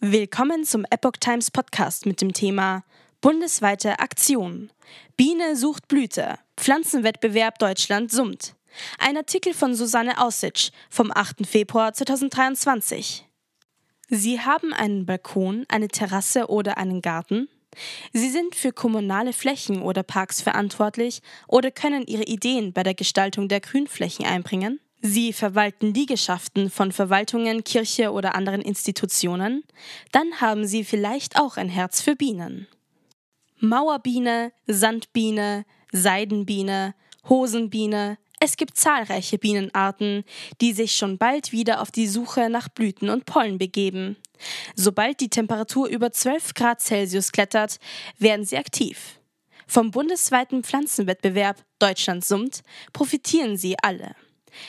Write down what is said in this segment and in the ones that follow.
Willkommen zum Epoch Times Podcast mit dem Thema Bundesweite Aktion. Biene sucht Blüte. Pflanzenwettbewerb Deutschland summt. Ein Artikel von Susanne Aussitsch vom 8. Februar 2023. Sie haben einen Balkon, eine Terrasse oder einen Garten? Sie sind für kommunale Flächen oder Parks verantwortlich oder können Ihre Ideen bei der Gestaltung der Grünflächen einbringen? Sie verwalten Liegenschaften von Verwaltungen, Kirche oder anderen Institutionen? Dann haben Sie vielleicht auch ein Herz für Bienen. Mauerbiene, Sandbiene, Seidenbiene, Hosenbiene, es gibt zahlreiche Bienenarten, die sich schon bald wieder auf die Suche nach Blüten und Pollen begeben. Sobald die Temperatur über 12 Grad Celsius klettert, werden sie aktiv. Vom bundesweiten Pflanzenwettbewerb Deutschland summt profitieren sie alle.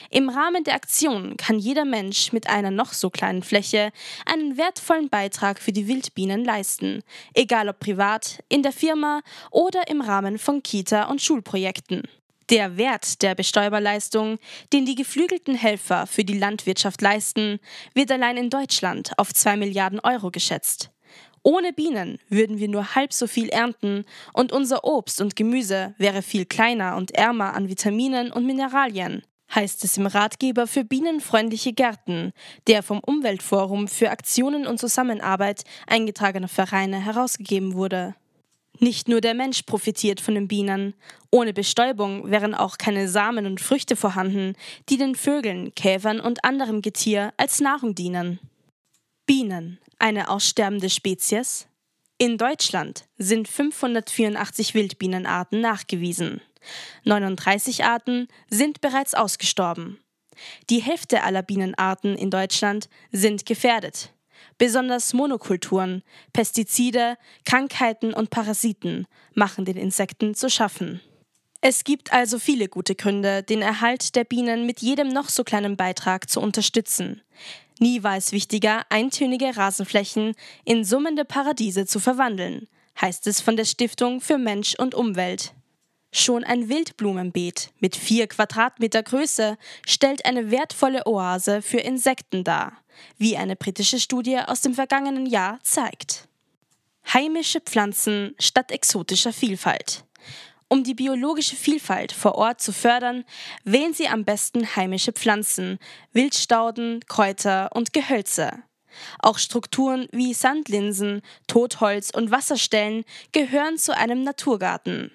Im Rahmen der Aktion kann jeder Mensch mit einer noch so kleinen Fläche einen wertvollen Beitrag für die Wildbienen leisten, egal ob privat, in der Firma oder im Rahmen von Kita- und Schulprojekten. Der Wert der Bestäuberleistung, den die geflügelten Helfer für die Landwirtschaft leisten, wird allein in Deutschland auf 2 Milliarden Euro geschätzt. Ohne Bienen würden wir nur halb so viel ernten und unser Obst und Gemüse wäre viel kleiner und ärmer an Vitaminen und Mineralien heißt es im Ratgeber für bienenfreundliche Gärten, der vom Umweltforum für Aktionen und Zusammenarbeit eingetragener Vereine herausgegeben wurde. Nicht nur der Mensch profitiert von den Bienen. Ohne Bestäubung wären auch keine Samen und Früchte vorhanden, die den Vögeln, Käfern und anderem Getier als Nahrung dienen. Bienen, eine aussterbende Spezies? In Deutschland sind 584 Wildbienenarten nachgewiesen. 39 Arten sind bereits ausgestorben. Die Hälfte aller Bienenarten in Deutschland sind gefährdet. Besonders Monokulturen, Pestizide, Krankheiten und Parasiten machen den Insekten zu schaffen. Es gibt also viele gute Gründe, den Erhalt der Bienen mit jedem noch so kleinen Beitrag zu unterstützen. Nie war es wichtiger, eintönige Rasenflächen in summende Paradiese zu verwandeln, heißt es von der Stiftung für Mensch und Umwelt. Schon ein Wildblumenbeet mit vier Quadratmeter Größe stellt eine wertvolle Oase für Insekten dar, wie eine britische Studie aus dem vergangenen Jahr zeigt. Heimische Pflanzen statt exotischer Vielfalt. Um die biologische Vielfalt vor Ort zu fördern, wählen Sie am besten heimische Pflanzen, Wildstauden, Kräuter und Gehölze. Auch Strukturen wie Sandlinsen, Totholz und Wasserstellen gehören zu einem Naturgarten.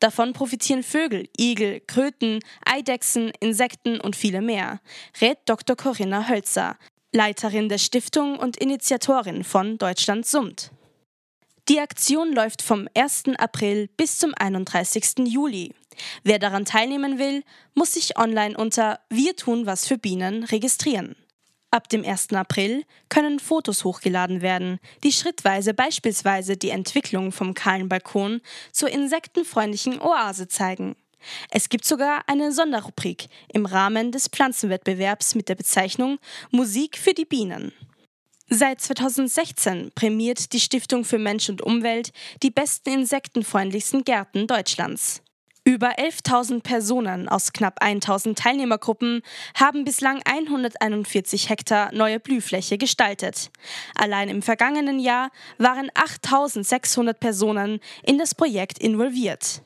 Davon profitieren Vögel, Igel, Kröten, Eidechsen, Insekten und viele mehr, rät Dr. Corinna Hölzer, Leiterin der Stiftung und Initiatorin von Deutschland summt. Die Aktion läuft vom 1. April bis zum 31. Juli. Wer daran teilnehmen will, muss sich online unter Wir tun was für Bienen registrieren. Ab dem 1. April können Fotos hochgeladen werden, die schrittweise beispielsweise die Entwicklung vom kahlen Balkon zur insektenfreundlichen Oase zeigen. Es gibt sogar eine Sonderrubrik im Rahmen des Pflanzenwettbewerbs mit der Bezeichnung Musik für die Bienen. Seit 2016 prämiert die Stiftung für Mensch und Umwelt die besten insektenfreundlichsten Gärten Deutschlands. Über 11.000 Personen aus knapp 1.000 Teilnehmergruppen haben bislang 141 Hektar neue Blühfläche gestaltet. Allein im vergangenen Jahr waren 8.600 Personen in das Projekt involviert.